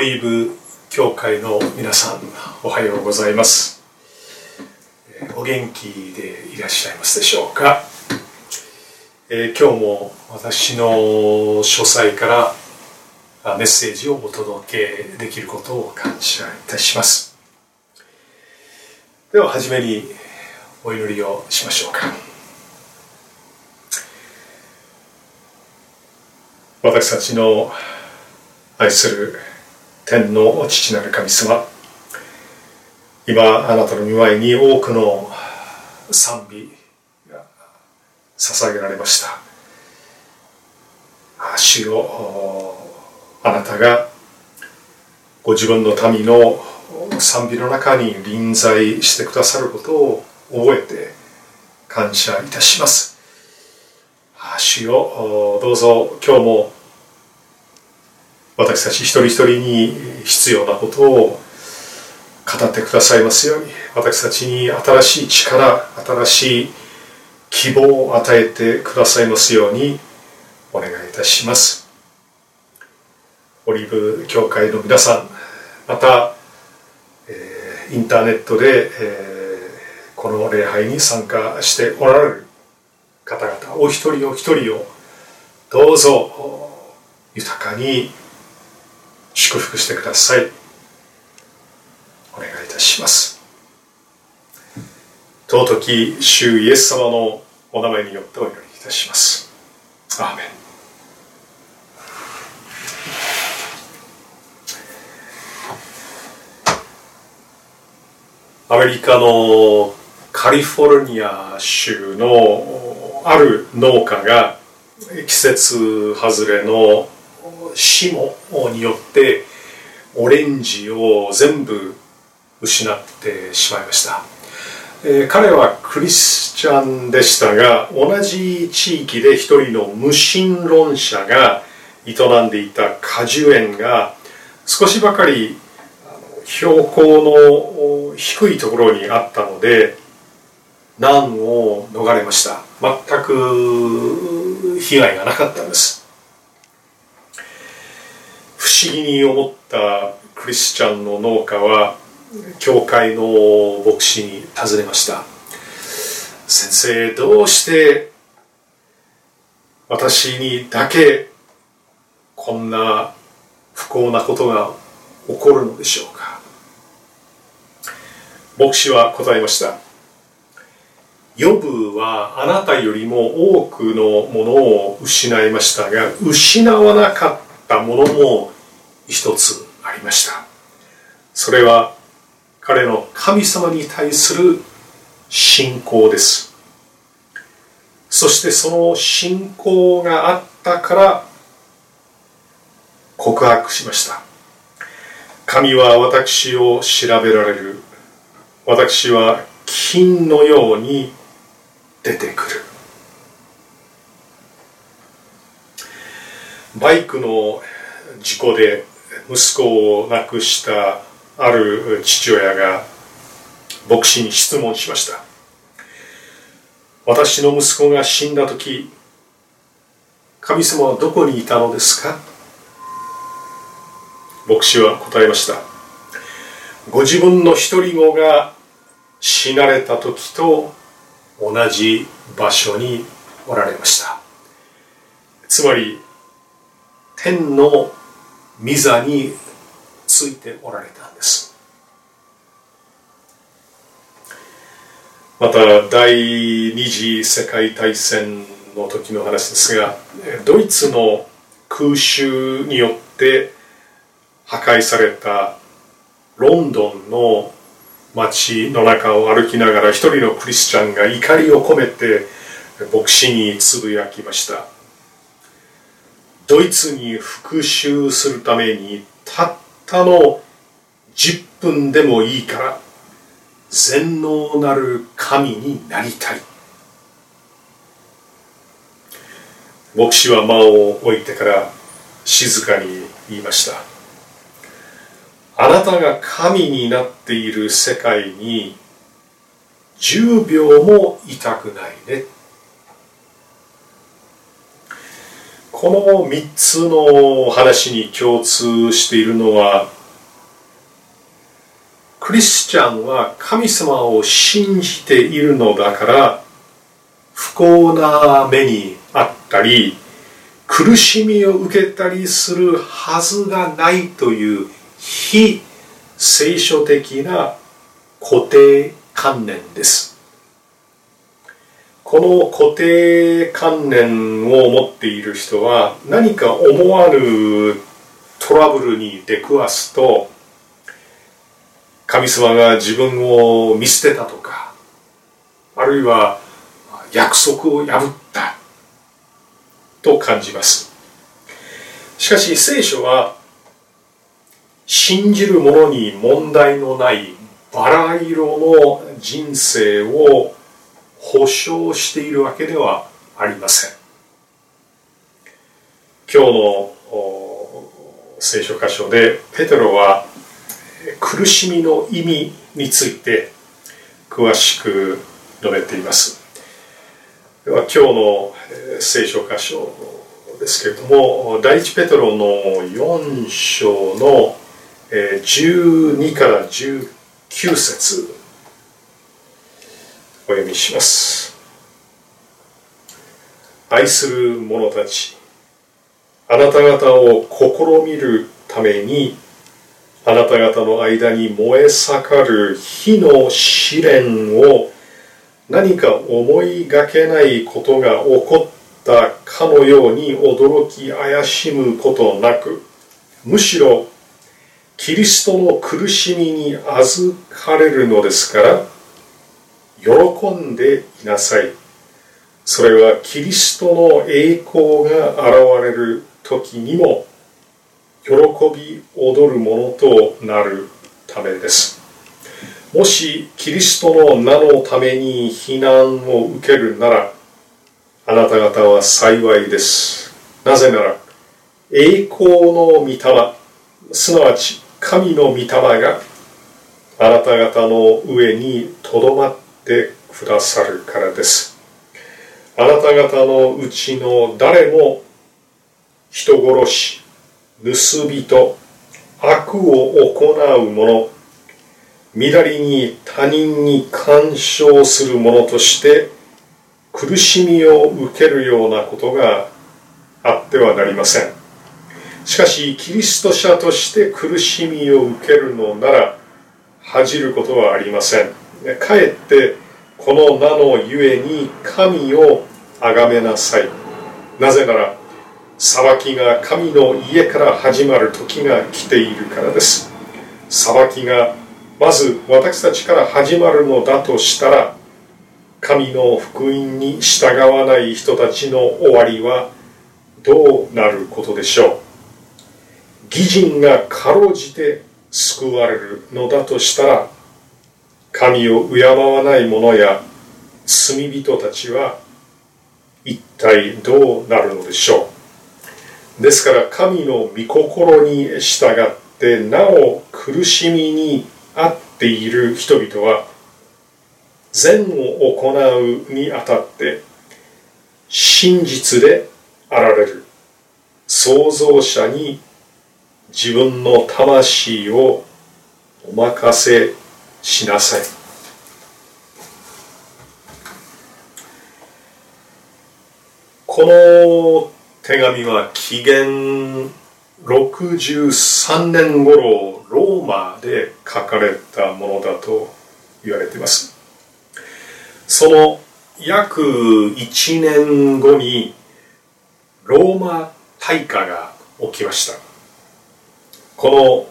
リーブ教会の皆さんおはようございます。お元気でいらっしゃいますでしょうか、えー、今日も私の書斎からメッセージをお届けできることを感謝いたします。では初めにお祈りをしましょうか。私たちの愛する天の父なる神様。今あなたの御前に多くの賛美が捧げられました。主よあなたがご自分の民の賛美の中に臨在してくださることを覚えて感謝いたします。主よどうぞ今日も私たち一人一人に必要なことを語ってくださいますように。私たちに新しい力新しい希望を与えてくださいますようにお願いいたします。オリーブ教会の皆さんまた、えー、インターネットで、えー、この礼拝に参加しておられる方々お一人お一人をどうぞ豊かに祝福してください。お願いいたします。尊き主イエス様のお名前によってお祈りいたします。アーメン。アメリカのカリフォルニア州のある農家が季節外れの霜によってオレンジを全部失ってしまいました、えー、彼はクリスチャンでしたが同じ地域で一人の無神論者が営んでいた果樹園が少しばかり標高の低いところにあったので難を逃れました。全く被害がなかったんです。不思議に思ったクリスチャンの農家は教会の牧師に尋ねました。先生どうして私にだけこんな不幸なことが起こるのでしょうか？牧師は答えました。ヨブはあなたよりも多くのものを失いましたが失わなかったったものも一つありました。それは彼の神様に対する信仰です。そしてその信仰があったから告白しました。神は私を調べられる。私は金のように出てくる。バイクの事故で息子を亡くしたある父親が牧師に質問しました私の息子が死んだ時神様はどこにいたのですか？牧師は答えましたご自分の一人子が死なれた時と同じ場所におられました。つまり天の御座についておられたんです。また第二次世界大戦の時の話ですがドイツの空襲によって破壊されたロンドンの街の中を歩きながら一人のクリスチャンが怒りを込めて牧師につぶやきました。ドイツに復讐するためにたったの10分でもいいから全能なる神になりたい。牧師は間を置いてから静かに言いました。あなたが神になっている世界に10秒もいたくないね。この3つの話に共通しているのはクリスチャンは神様を信じているのだから不幸な目にあったり苦しみを受けたりするはずがないという非聖書的な固定観念です。この固定観念を持っている人は何か思わぬトラブルに出くわすと神様が自分を見捨てたとかあるいは約束を破ったと感じます。しかし聖書は信じる者に問題のないバラ色の人生を保証しているわけではありません。今日の聖書箇所でペテロは苦しみの意味について詳しく述べています。では今日の聖書箇所ですけれども第一ペテロの4章の12から19節お読みします。愛する者たちあなた方を試みるためにあなた方の間に燃え盛る火の試練を何か思いがけないことが起こったかのように驚き怪しむことなくむしろキリストの苦しみに預かれるのですから喜んでいなさい。それはキリストの栄光が現れる時にも喜び踊るものとなるためです。もしキリストの名のために避難を受けるならあなた方は幸いです。なぜなら栄光の御霊すなわち神の御霊があなた方の上にとどまってくださるからです。あなた方のうちの誰も人殺し盗人悪を行う者乱りに他人に干渉する者として苦しみを受けるようなことがあってはなりません。しかしキリスト者として苦しみを受けるのなら恥じることはありません。かえってこの名のゆえに神を崇めなさい。なぜなら裁きが神の家から始まる時が来ているからです。裁きがまず私たちから始まるのだとしたら神の福音に従わない人たちの終わりはどうなることでしょう。義人がかろうじて救われるのだとしたら神を敬わない者や罪人たちは一体どうなるのでしょう？ですから神の御心に従ってなお苦しみにあっている人々は善を行うにあたって真実であられる。創造者に自分の魂をお任せしなさい。この手紙は紀元63年頃ローマで書かれたものだと言われています。その約1年後にローマ大火が起きました。こ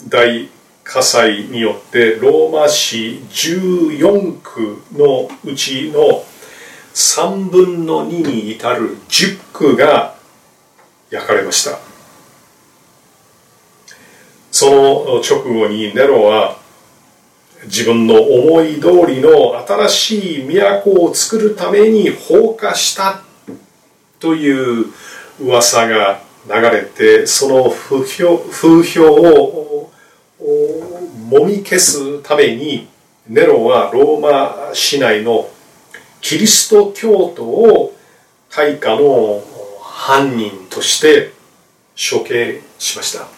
の大火災によってローマ市14区のうちの3分の2に至る10区が焼かれました。その直後にネロは自分の思い通りの新しい都を作るために放火したという噂が流れてその風評風評をもみ消すためにネロはローマ市内のキリスト教徒を大化の犯人として処刑しました。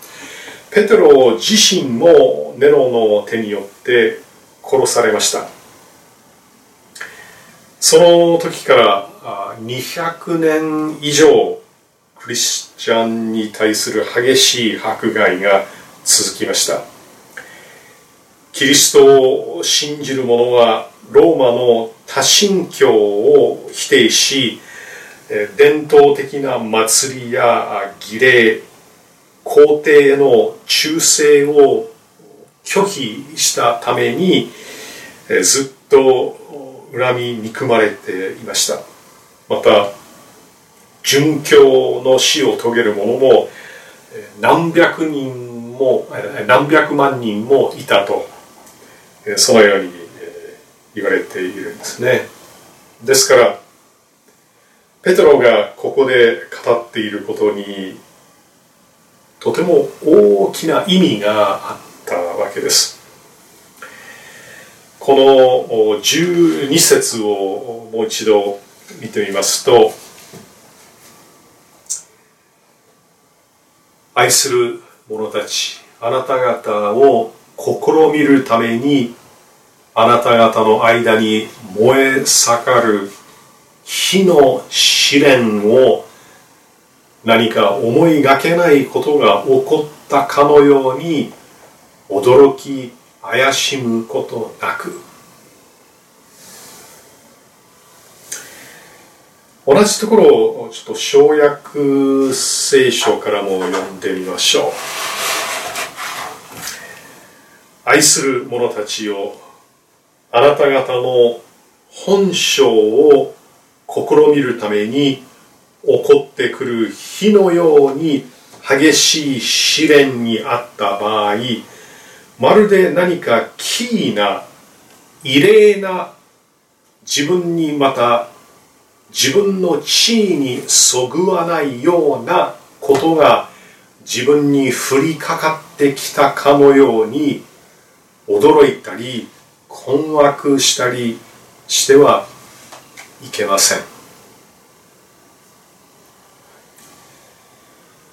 ペテロ自身もネロの手によって殺されました。その時から200年以上クリスチャンに対する激しい迫害が続きました。キリストを信じる者はローマの多神教を否定し伝統的な祭りや儀礼皇帝への忠誠を拒否したためにずっと恨み憎まれていました。また殉教の死を遂げる者も何百人も何百万人もいたと。そのように言われているんですね。ですからペトロがここで語っていることにとても大きな意味があったわけです。この12節をもう一度見てみますと愛する者たちあなた方を試みるためにあなた方の間に燃え盛る火の試練を何か思いがけないことが起こったかのように驚き怪しむことなく。同じところをちょっと省略聖書からも読んでみましょう。愛する者たちよあなた方の本性を試みるために起こってくる火のように激しい試練にあった場合まるで何か奇異な異例な自分にまた自分の地位にそぐわないようなことが自分に降りかかってきたかのように驚いたり困惑したりしてはいけません。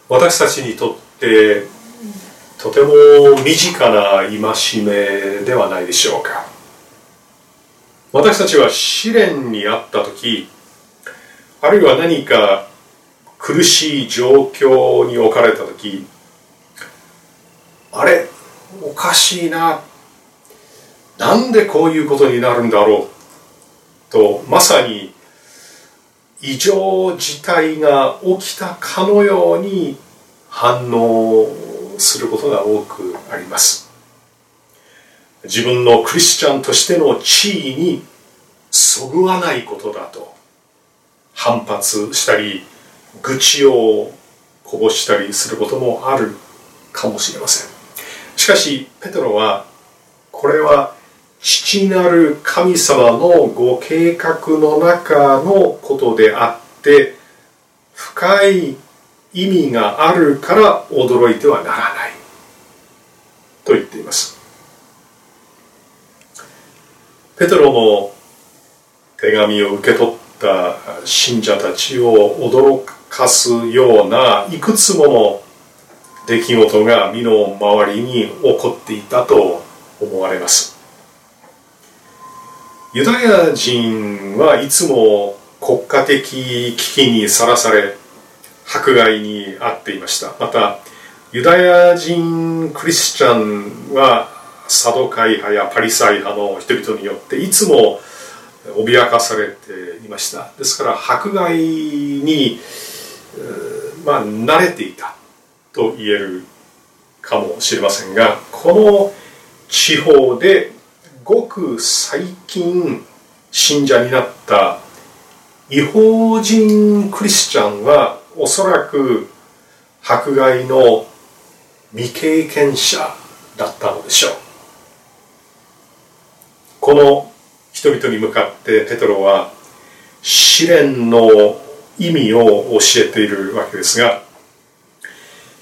私たちにとってとても身近な戒めではないでしょうか。私たちは試練にあった時あるいは何か苦しい状況に置かれた時あれおかしいな。なんでこういうことになるんだろうとまさに異常事態が起きたかのように反応することが多くあります。自分のクリスチャンとしての地位にそぐわないことだと反発したり愚痴をこぼしたりすることもあるかもしれません。しかしペトロはこれは父なる神様のご計画の中のことであって深い意味があるから驚いてはならない。と言っています。ペトロの手紙を受け取った信者たちを驚かすようないくつもの出来事が身の回りに起こっていたと思われます。ユダヤ人はいつも国家的危機にさらされ迫害に遭っていました。またユダヤ人クリスチャンはサドカイ派やパリサイ派の人々によっていつも脅かされていました。ですから迫害に、まあ、慣れていたと言えるかもしれませんがこの地方でごく最近信者になった違法人クリスチャンはおそらく迫害の未経験者だったのでしょう。この人々に向かってペトロは試練の意味を教えているわけですが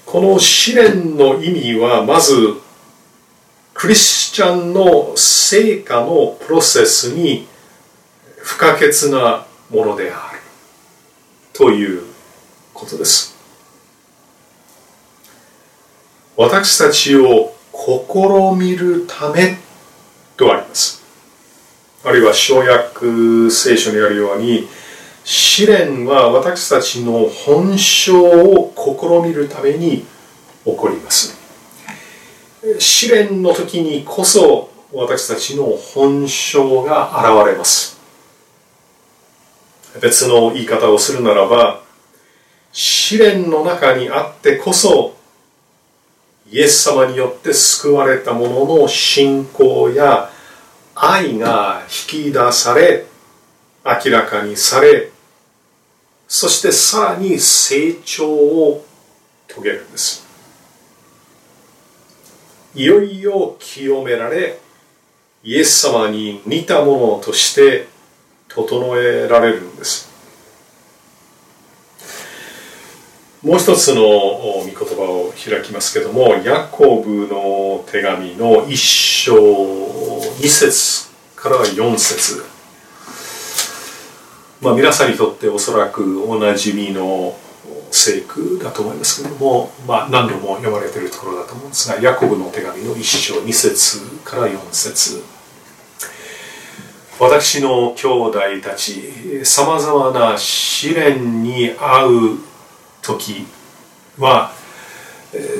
この試練の意味はまずクリスチャンの成果のプロセスに不可欠なものであるということです。私たちを試みるためとあります。あるいは小約聖書にあるように試練は私たちの本性を試みるために起こります。試練の時にこそ私たちの本性が現れます。別の言い方をするならば試練の中にあってこそイエス様によって救われた者の信仰や愛が引き出され明らかにされそしてさらに成長を遂げるんです。いよいよ清められイエス様に似たものとして整えられるんです。もう一つの御言葉を開きますけどもヤコブの手紙の一章二節から四節。まあ皆さんにとっておそらくおなじみの聖句だと思いますけれども、まあ、何度も読まれているところだと思うんですがヤコブの手紙の一章二節から四節。私の兄弟たちさまざまな試練に遭う時は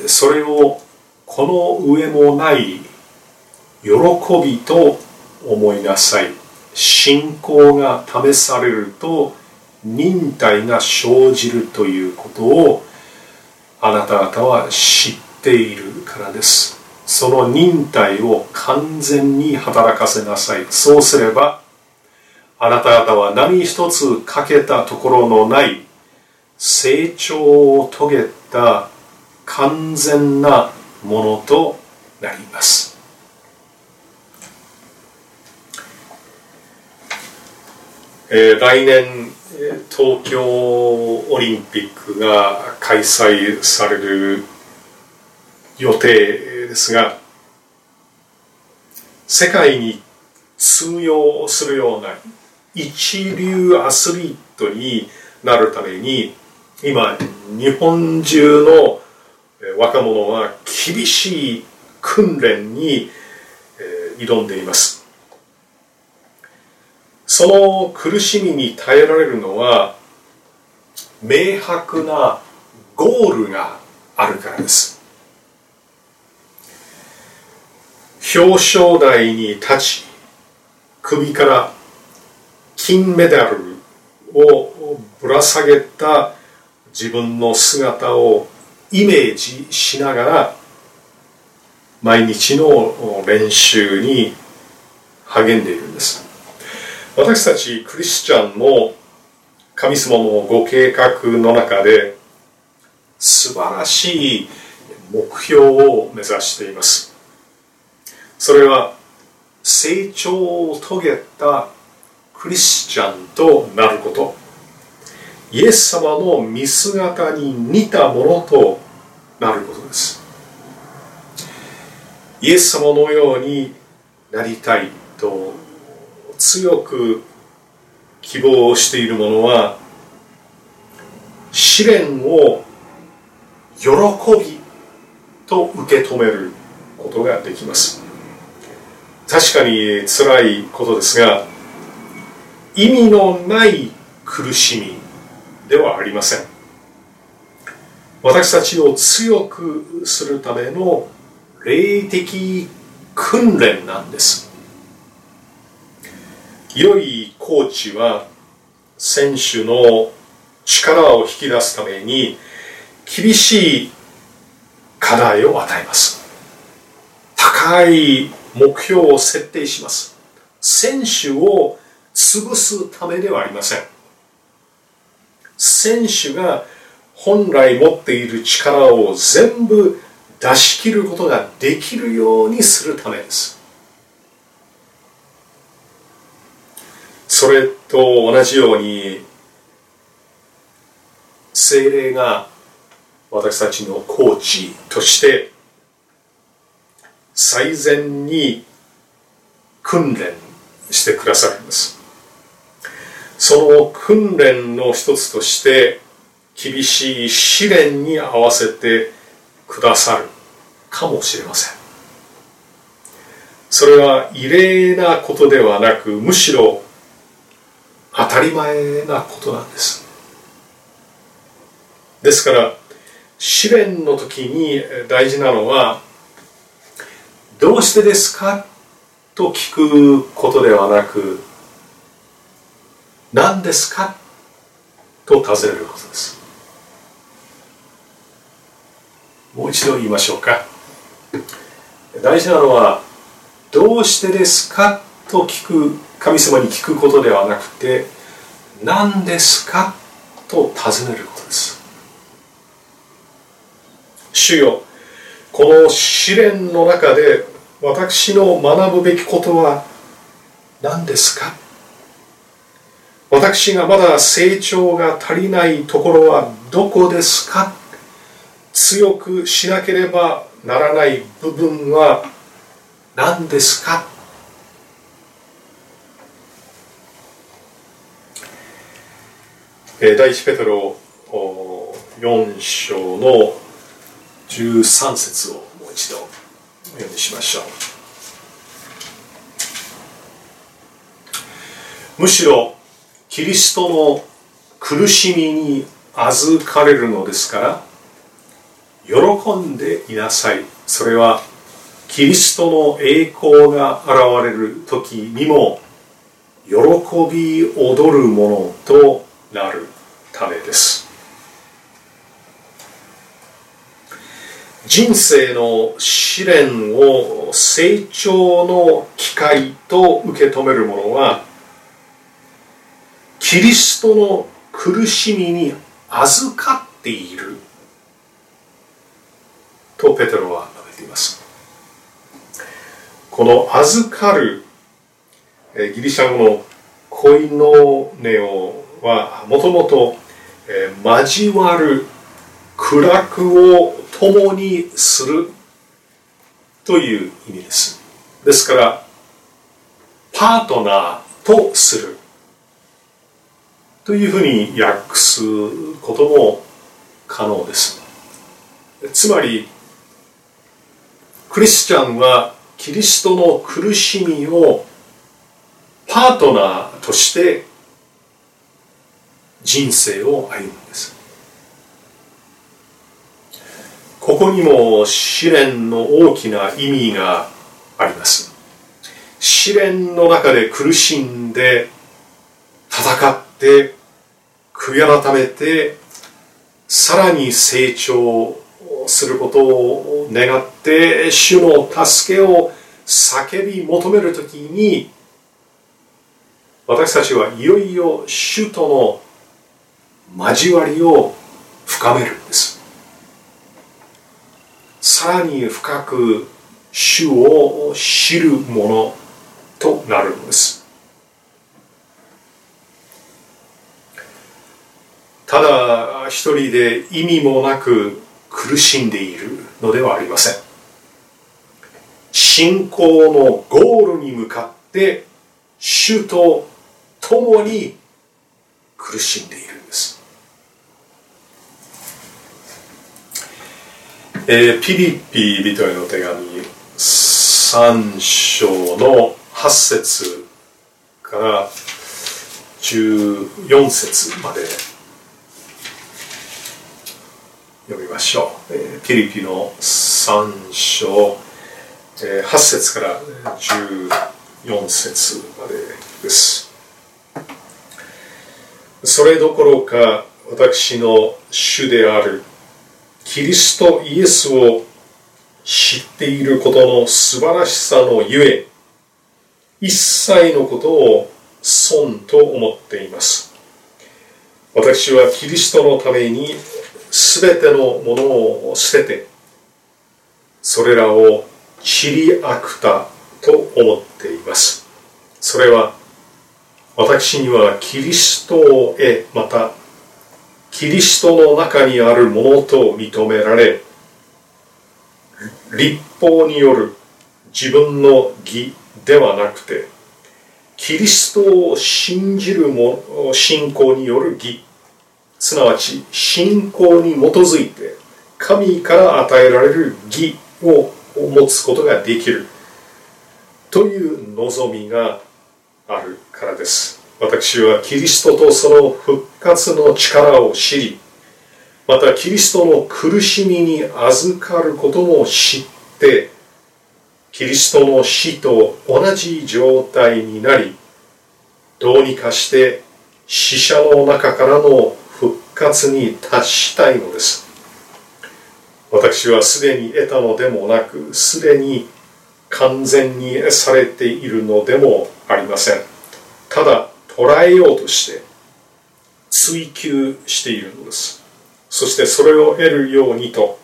それをこの上もない喜びと思いなさい。信仰が試されると忍耐が生じるということをあなた方は知っているからですその忍耐を完全に働かせなさいそうすればあなた方は何一つ欠けたところのない成長を遂げた完全なものとなります。えー、来年東京オリンピックが開催される予定ですが世界に通用するような一流アスリートになるために今日本中の若者は厳しい訓練に挑んでいます。その苦しみに耐えられるのは明白なゴールがあるからです。表彰台に立ち首から金メダルをぶら下げた自分の姿をイメージしながら毎日の練習に励んでいるんです。私たちクリスチャンも神様のご計画の中で素晴らしい目標を目指しています。それは成長を遂げたクリスチャンとなること。イエス様の見姿に似たものとなることです。イエス様のようになりたいと強く希望している者は試練を喜びと受け止めることができます。確かに辛いことですが意味のない苦しみではありません。私たちを強くするための霊的訓練なんです。良いコーチは選手の力を引き出すために厳しい課題を与えます。高い目標を設定します。選手を潰すためではありません。選手が本来持っている力を全部出し切ることができるようにするためです。それと同じように精霊が私たちのコーチとして最善に訓練してくださるんです。その訓練の一つとして厳しい試練に合わせてくださるかもしれません。それは異例なことではなくむしろ当たり前なことなんです。ですから試練の時に大事なのはどうしてですかと聞くことではなく何ですかと尋ねることです。もう一度言いましょうか。大事なのはどうしてですかと聞く神様に聞くことではなくて何ですか？と尋ねることです。主よこの試練の中で私の学ぶべきことは何ですか？私がまだ成長が足りないところはどこですか？強くしなければならない部分は何ですか？え第一ペトロ4章の13節をもう一度お読みしましょう。むしろキリストの苦しみに預かれるのですから喜んでいなさい。それはキリストの栄光が現れる時にも喜び踊るものとなる。ためです。人生の試練を成長の機会と受け止める者はキリストの苦しみに預かっている。とペテロは述べています。この預かるギリシャ語のコイノネオはもともと交わる苦楽を共にする。という意味です。ですからパートナーとする。というふうに訳すことも可能です。つまりクリスチャンはキリストの苦しみをパートナーとして人生を歩むんです。ここにも試練の大きな意味があります。試練の中で苦しんで戦って悔い改めてさらに成長することを願って主の助けを叫び求めるときに私たちはいよいよ主との交わりを深めるんです。さらに深く主を知るものとなるんです。ただ一人で意味もなく苦しんでいるのではありません。信仰のゴールに向かって主と共に苦しんでいるんです、えー、ピリピ人への手紙3章の8節から14節まで読みましょう、えー、ピリピの3章、えー、8節から14節までです。それどころか私の主であるキリストイエスを知っていることの素晴らしさのゆえ一切のことを損と思っています。私はキリストのためにすべてのものを捨ててそれらを散りあくたと思っています。それは私にはキリストを得またキリストの中にあるものと認められ立法による自分の義ではなくてキリストを信じるも信仰による義すなわち信仰に基づいて神から与えられる義を持つことができるという望みがあるからです。私はキリストとその復活の力を知りまたキリストの苦しみに預かることも知ってキリストの死と同じ状態になりどうにかして死者の中からの復活に達したいのです。私はすでに得たのでもなくすでに完全にされているのでもありません。ただ捉えようとして追求しているのです。そしてそれを得るようにと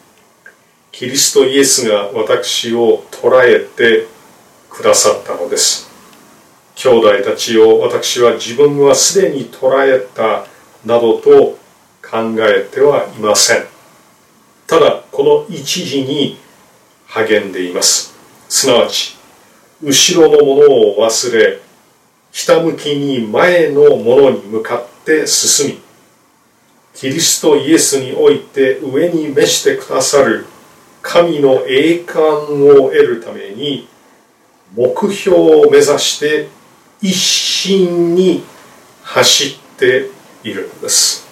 キリストイエスが私を捉えてくださったのです。兄弟たちを私は自分はすでに捉えたなどと考えてはいません。ただこの一時に励んでいます。すなわち後ろのものを忘れひたむきに前のものに向かって進みキリストイエスにおいて上に召してくださる神の栄冠を得るために目標を目指して一心に走っているのです。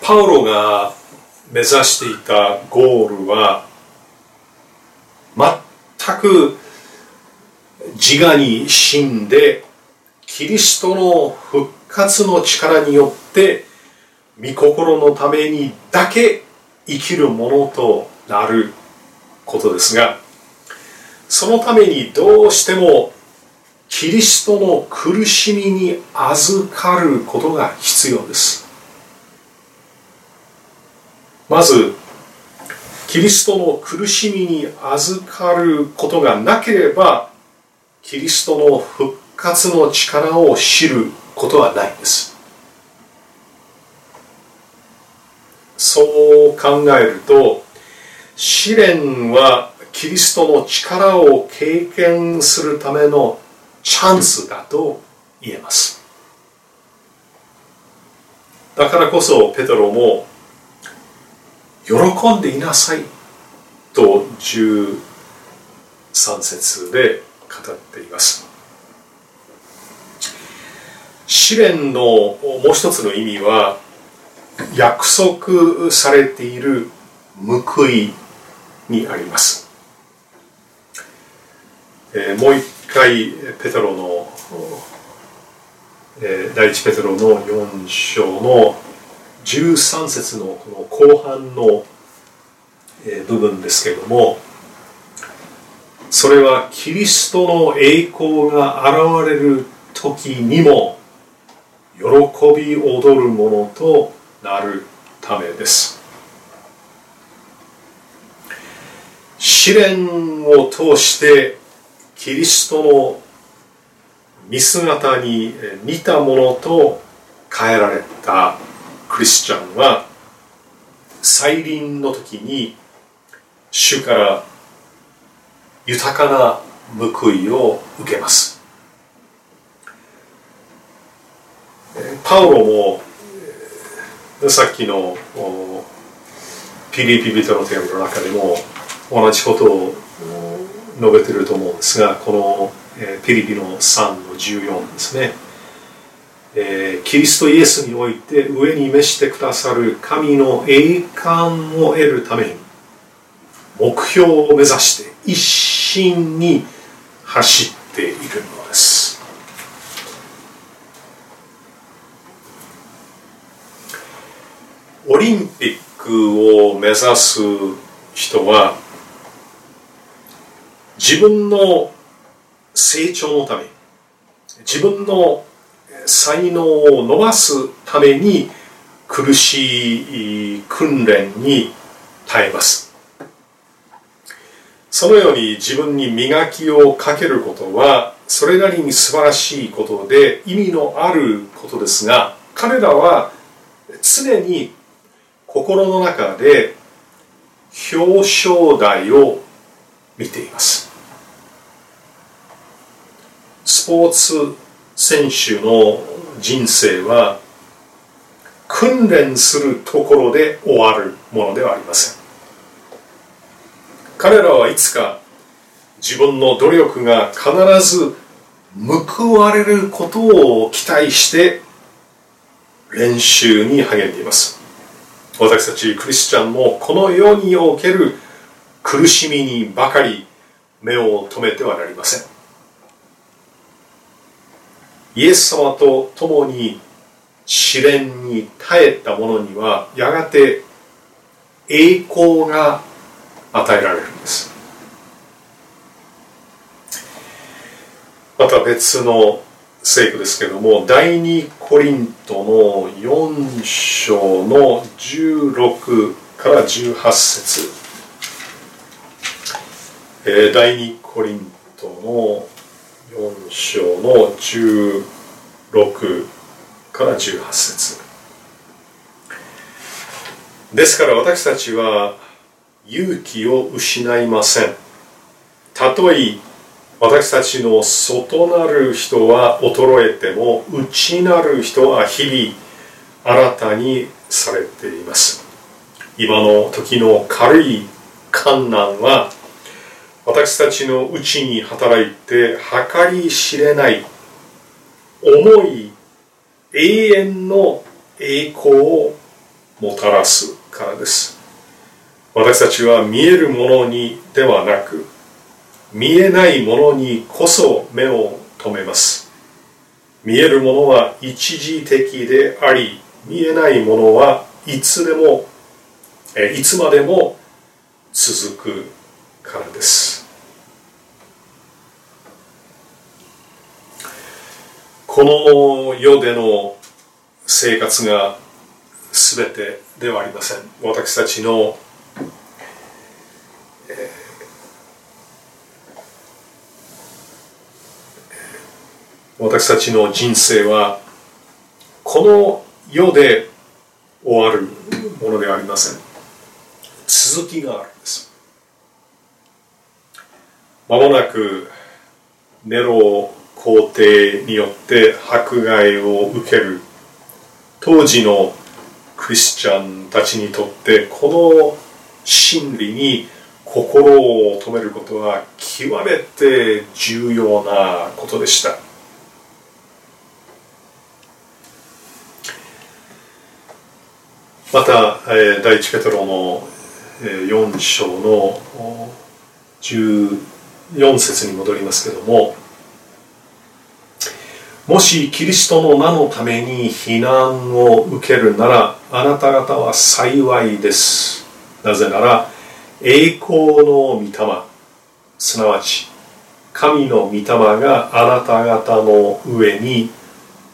パウロが目指していたゴールは全く自我に死んでキリストの復活の力によって御心のためにだけ生きるものとなることですがそのためにどうしてもキリストの苦しみに預かることが必要です。まずキリストの苦しみに預かることがなければキリストの復活の力を知ることはないんです。そう考えると試練はキリストの力を経験するためのチャンスだと言えます。だからこそペトロも喜んでいなさい。と13節で語っています。試練のもう一つの意味は約束されている報いにあります、えー、もう一回ペトロの、えー、第一ペトロの4章の13節のこの後半の、部分ですけどもそれはキリストの栄光が現れる時にも喜び踊るものとなるためです。試練を通してキリストの見姿に似たものと変えられた。クリスチャンは再臨の時に主から豊かな報いを受けます。パウロもさっきのピリピ人の手紙の中でも同じことを述べてると思うんですがこのピリピの3の14ですね、えー、キリストイエスにおいて上に召してくださる神の栄冠を得るために目標を目指して一心に走っているのです。オリンピックを目指す人は自分の成長のため自分の才能を伸ばすために苦しい訓練に耐えます。そのように自分に磨きをかけることはそれなりに素晴らしいことで意味のあることですが彼らは常に心の中で表彰台を見ています。スポーツ選手の人生は訓練するところで終わるものではありません。彼らはいつか自分の努力が必ず報われることを期待して練習に励んでいます。私たちクリスチャンもこの世における苦しみにばかり目を留めてはなりません。イエス様と共に試練に耐えた者にはやがて栄光が与えられるんです。また別の聖句ですけども第2コリントの4章の16から18節、えー、第2コリントの4章の16から18節ですから私たちは勇気を失いません。たとえ私たちの外なる人は衰えても内なる人は日々新たにされています。今の時の軽い観難は私たちのうちに働いて計り知れない重い永遠の栄光をもたらすからです。私たちは見えるものにではなく見えないものにこそ目を留めます。見えるものは一時的であり見えないものはいつでもいつまでも続くからです。この世での生活が全てではありません。私たちの私たちの人生はこの世で終わるものではありません。続きがあるんです。まもなくネロ皇帝によって迫害を受ける当時のクリスチャンたちにとってこの真理に心を止めることは極めて重要なことでしたまた、えー、第一ペトロの、えー、4章の14節に戻りますけどももしキリストの名のために避難を受けるならあなた方は幸いです。なぜなら栄光の御霊すなわち神の御霊があなた方の上に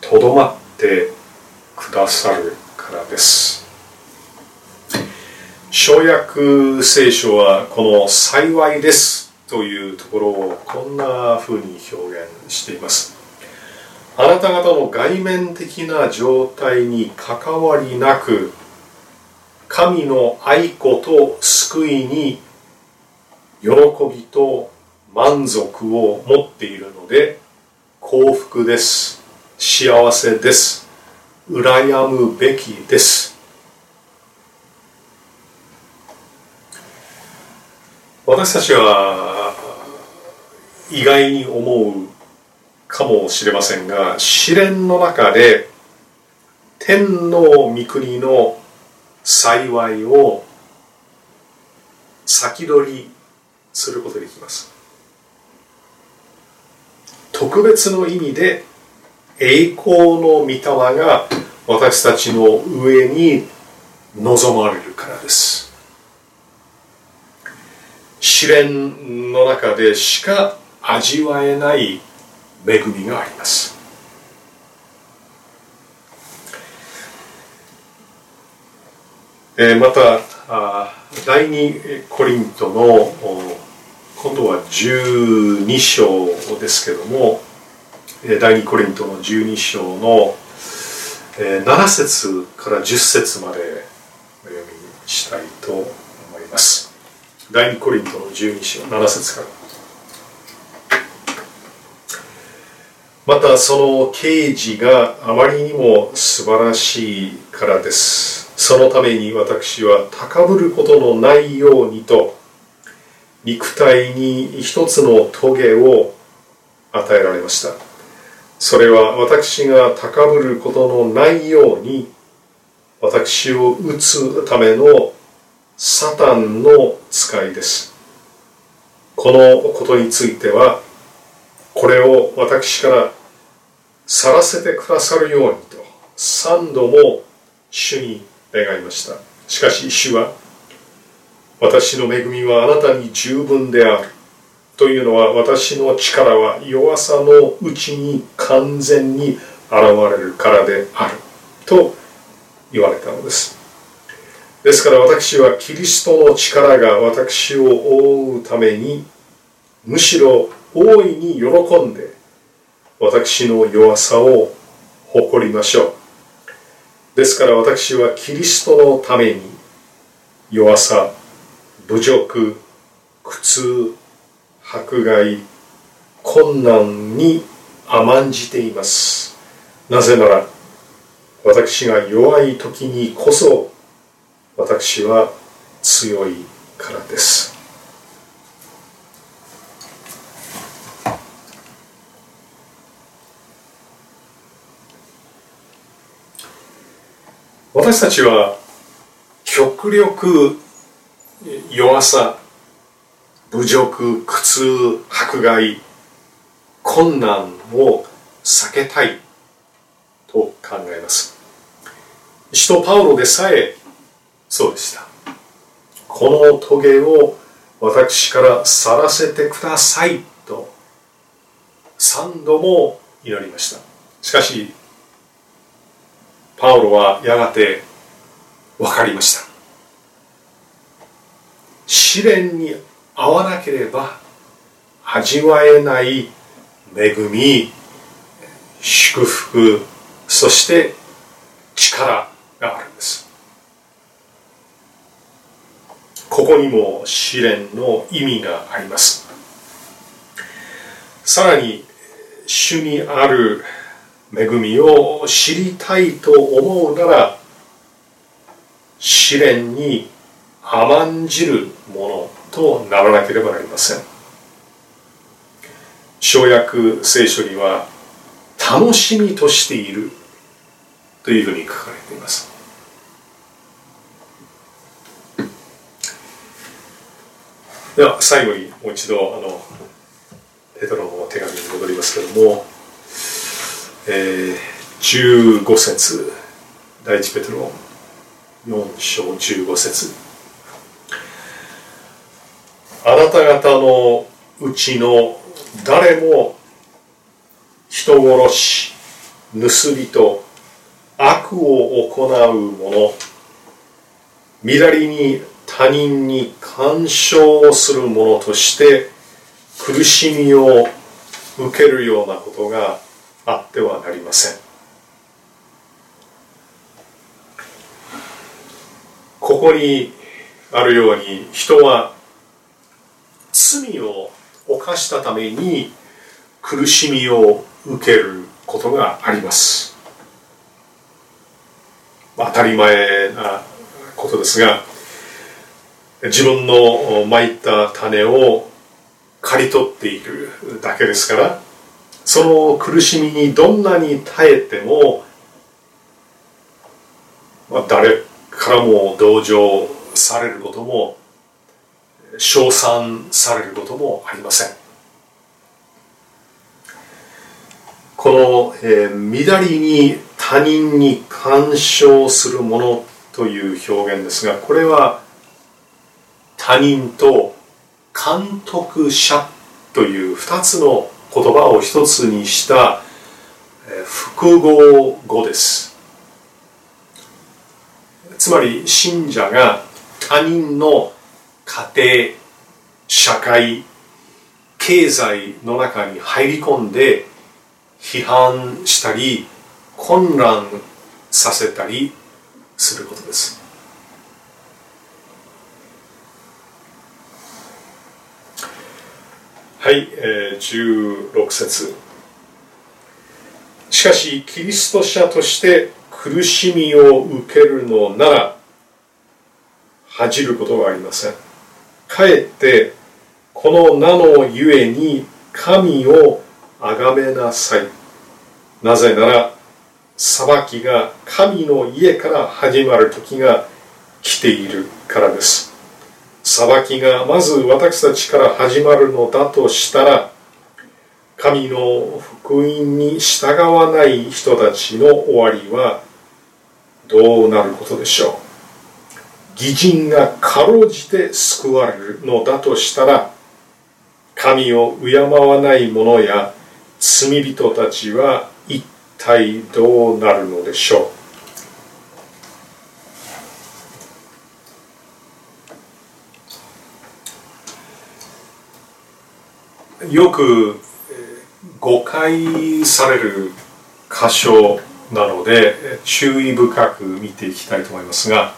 とどまってくださるからです。小約聖書はこの「幸いです」というところをこんな風に表現しています。あなた方の外面的な状態に関わりなく神の愛子と救いに喜びと満足を持っているので幸福です。幸せです。羨むべきです。私たちは意外に思うかもしれませんが試練の中で天の御国の幸いを先取りすることができます。特別の意味で栄光の御霊が私たちの上に望まれるからです。試練の中でしか味わえない恵みがあります。えまた第2コリントの今度は12章ですけども第2コリントの12章の7節から10節までお読みしたいと思います。第2コリントの12章7節から。またその刑事があまりにも素晴らしいからです。そのために私は高ぶることのないようにと肉体に一つの棘を与えられました。それは私が高ぶることのないように私を打つためのサタンの使いです。このことについてはこれを私から去らせてくださるようにと三度も主に願いました。しかし主は私の恵みはあなたに十分である。というのは私の力は弱さのうちに完全に現れるからである。と言われたのです。ですから私はキリストの力が私を覆うためにむしろ大いに喜んで私の弱さを誇りましょう。ですから私はキリストのために弱さ侮辱苦痛迫害困難に甘んじています。なぜなら私が弱い時にこそ私は強いからです。私たちは極力弱さ侮辱苦痛迫害困難を避けたいと考えます。使徒パウロでさえそうでした。この棘を私から去らせてくださいと三度も祈りました。しかしパウロはやがて分かりました。試練に合わなければ味わえない恵み祝福そして力があるんです。ここにも試練の意味があります。さらに主にある恵みを知りたいと思うなら試練に甘んじるものとならなければなりません。小約聖書には楽しみとしているというふうに書かれています。では最後にもう一度あのペトロの手紙に戻りますけれども、えー、15節。第一ペトロ4章15節。あなた方のうちの誰も人殺し盗人悪を行う者乱りに他人に干渉をする者として苦しみを受けるようなことがあってはなりません。ここにあるように人は罪を犯したために苦しみを受けることがあります。当たり前なことですが自分のまいた種を刈り取っているだけですからその苦しみにどんなに耐えても、まあ、誰からも同情されることも称賛されることもありません。この、えー、乱りに他人に干渉するものという表現ですがこれは他人と監督者という2つの言葉を一つにした複合語です。つまり信者が他人の家庭社会経済の中に入り込んで批判したり混乱させたりすることです。はい、えー、16節。しかしキリスト者として苦しみを受けるのなら恥じることはありません。かえってこの名のゆえに神を崇めなさい。なぜなら裁きが神の家から始まる時が来ているからです。裁きがまず私たちから始まるのだとしたら神の福音に従わない人たちの終わりはどうなることでしょう？義人がかろうじて救われるのだとしたら神を敬わない者や罪人たちは一体どうなるのでしょう？よく誤解される箇所なので注意深く見ていきたいと思いますが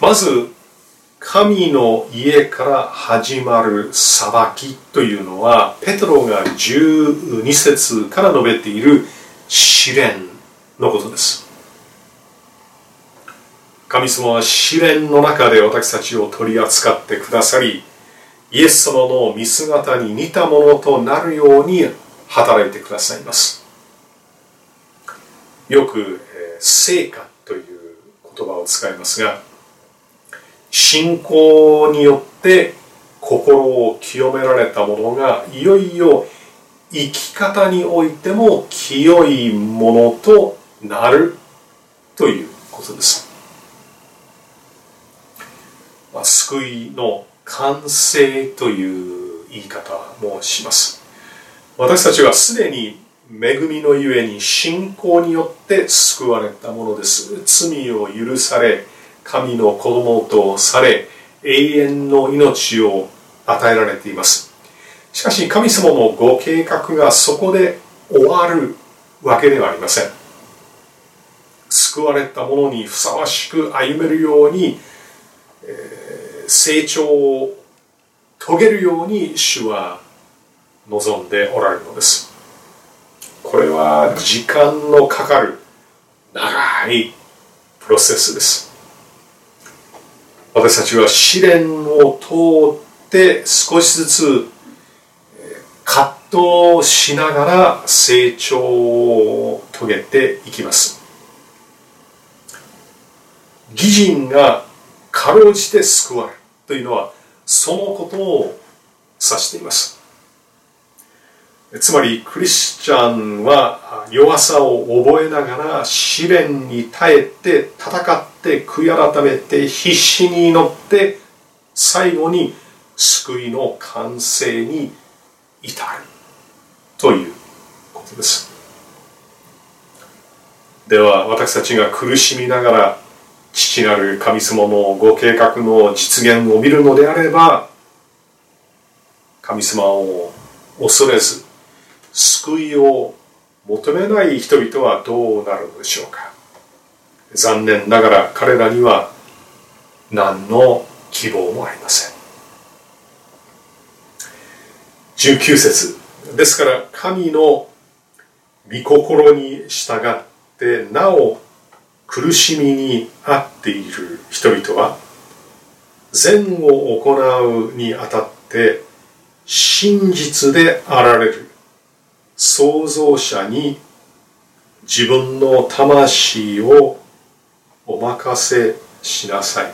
まず神の家から始まる裁きというのはペトロが12節から述べている試練のことです。神様は試練の中で私たちを取り扱ってくださりイエス様の見姿に似たものとなるように働いてくださいます。よく「成果」という言葉を使いますが信仰によって心を清められた者がいよいよ生き方においても清いものとなるということです、まあ、救いの完成という言い方もします。私たちはすでに恵みのゆえに信仰によって救われたものです。罪を許され神の子供とされ永遠の命を与えられています。しかし神様のご計画がそこで終わるわけではありません。救われた者にふさわしく歩めるように、成長を遂げるように主は望んでおられるのです。これは時間のかかる長いプロセスです。私たちは試練を通って少しずつ葛藤しながら成長を遂げていきます。義人がかろうじて救われるというのはそのことを指しています。つまりクリスチャンは弱さを覚えながら試練に耐えて戦って悔い改めて必死に祈って最後に救いの完成に至る。ということです。では私たちが苦しみながら父なる神様のご計画の実現を見るのであれば神様を恐れず救いを求めない人々はどうなるのでしょうか。残念ながら彼らには何の希望もありません。19節ですから神の御心に従ってなお苦しみに遭っている人々は善を行うにあたって真実であられる。創造者に自分の魂をお任せしなさい。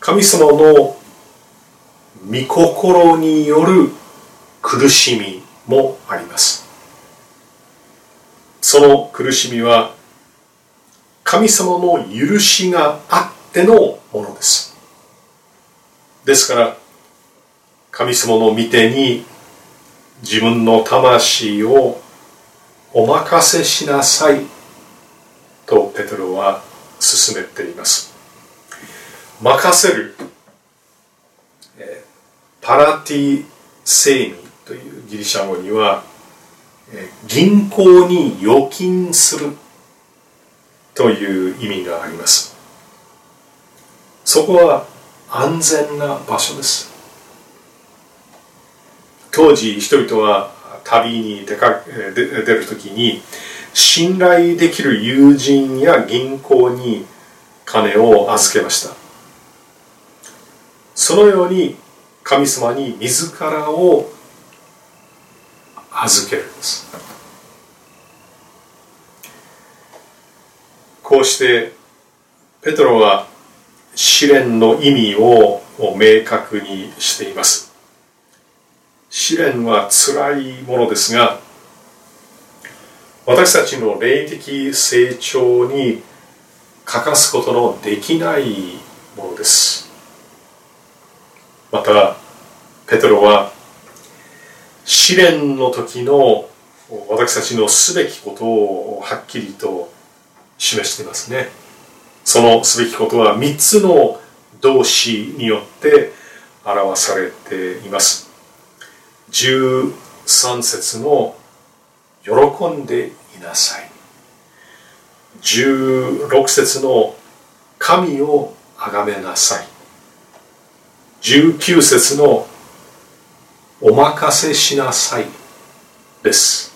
神様の御心による苦しみもあります。その苦しみは神様の許しがあってのものです。ですから神様の御手に自分の魂をお任せしなさいとペテロは進めています。任せるパラティセイミというギリシャ語には銀行に預金するという意味があります。そこは安全な場所です。当時人々は旅に出か出る時に信頼できる友人や銀行に金を預けました。そのように神様に自らを預けるんです。こうしてペトロは試練の意味を明確にしています。試練は辛いものですが私たちの霊的成長に欠かすことのできないものです。またペトロは試練の時の私たちのすべきことをはっきりと示していますね。そのすべきことは3つの動詞によって表されています。13節の「喜んでいなさい」16節の「神を崇めなさい」19節の「お任せしなさい」です。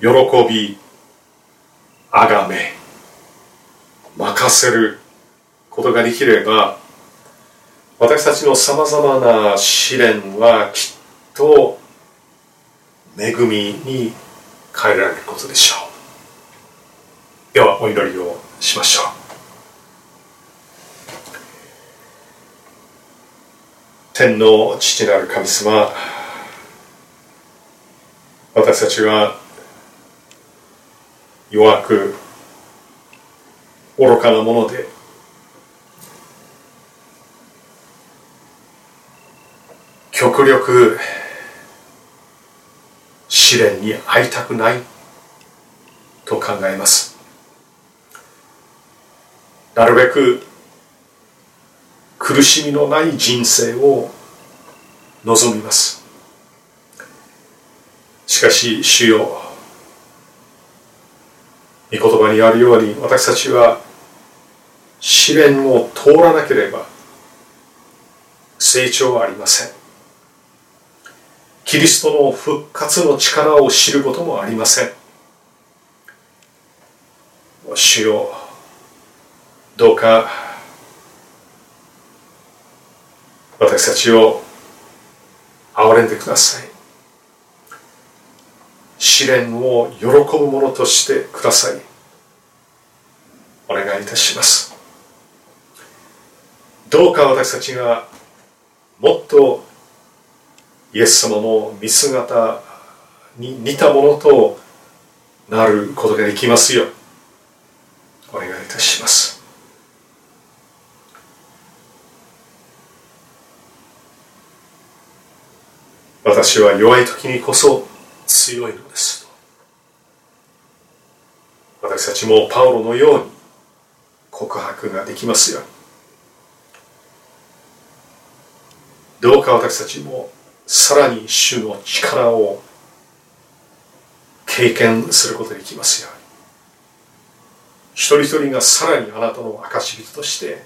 喜びあがめ。任せることができれば私たちのさまざまな試練はきっと恵みに変えられることでしょう。ではお祈りをしましょう。天の父なる神様私たちは弱く愚かなもので極力試練に会いたくないと考えます。なるべく苦しみのない人生を望みます。しかし主よ御言葉にあるように私たちは試練を通らなければ成長はありません。キリストの復活の力を知ることもありません。主よどうか私たちを憐れんでください。試練を喜ぶものとしてください。お願いいたします。どうか私たちがもっとイエス様の見姿に似たものとなることができますよお願いいたします。私は弱い時にこそ強いのです。私たちもパウロのように告白ができますよ。うにどうか私たちもさらに主の力を経験することができますように。一人一人がさらにあなたの証人として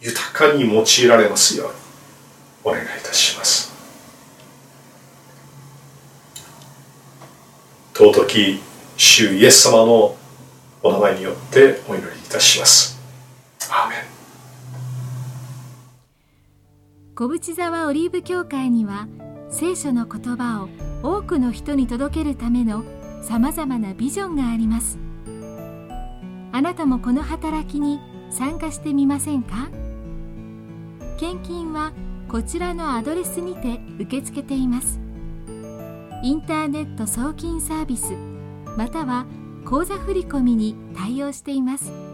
豊かに用いられますようにお願いいたします。尊き主イエス様のお名前によってお祈りいたします。アーメン。小淵沢オリーブ教会には聖書の言葉を多くの人に届けるためのさまざまなビジョンがあります。あなたもこの働きに参加してみませんか？献金はこちらのアドレスにて受け付けています。インターネット送金サービスまたは口座振込に対応しています。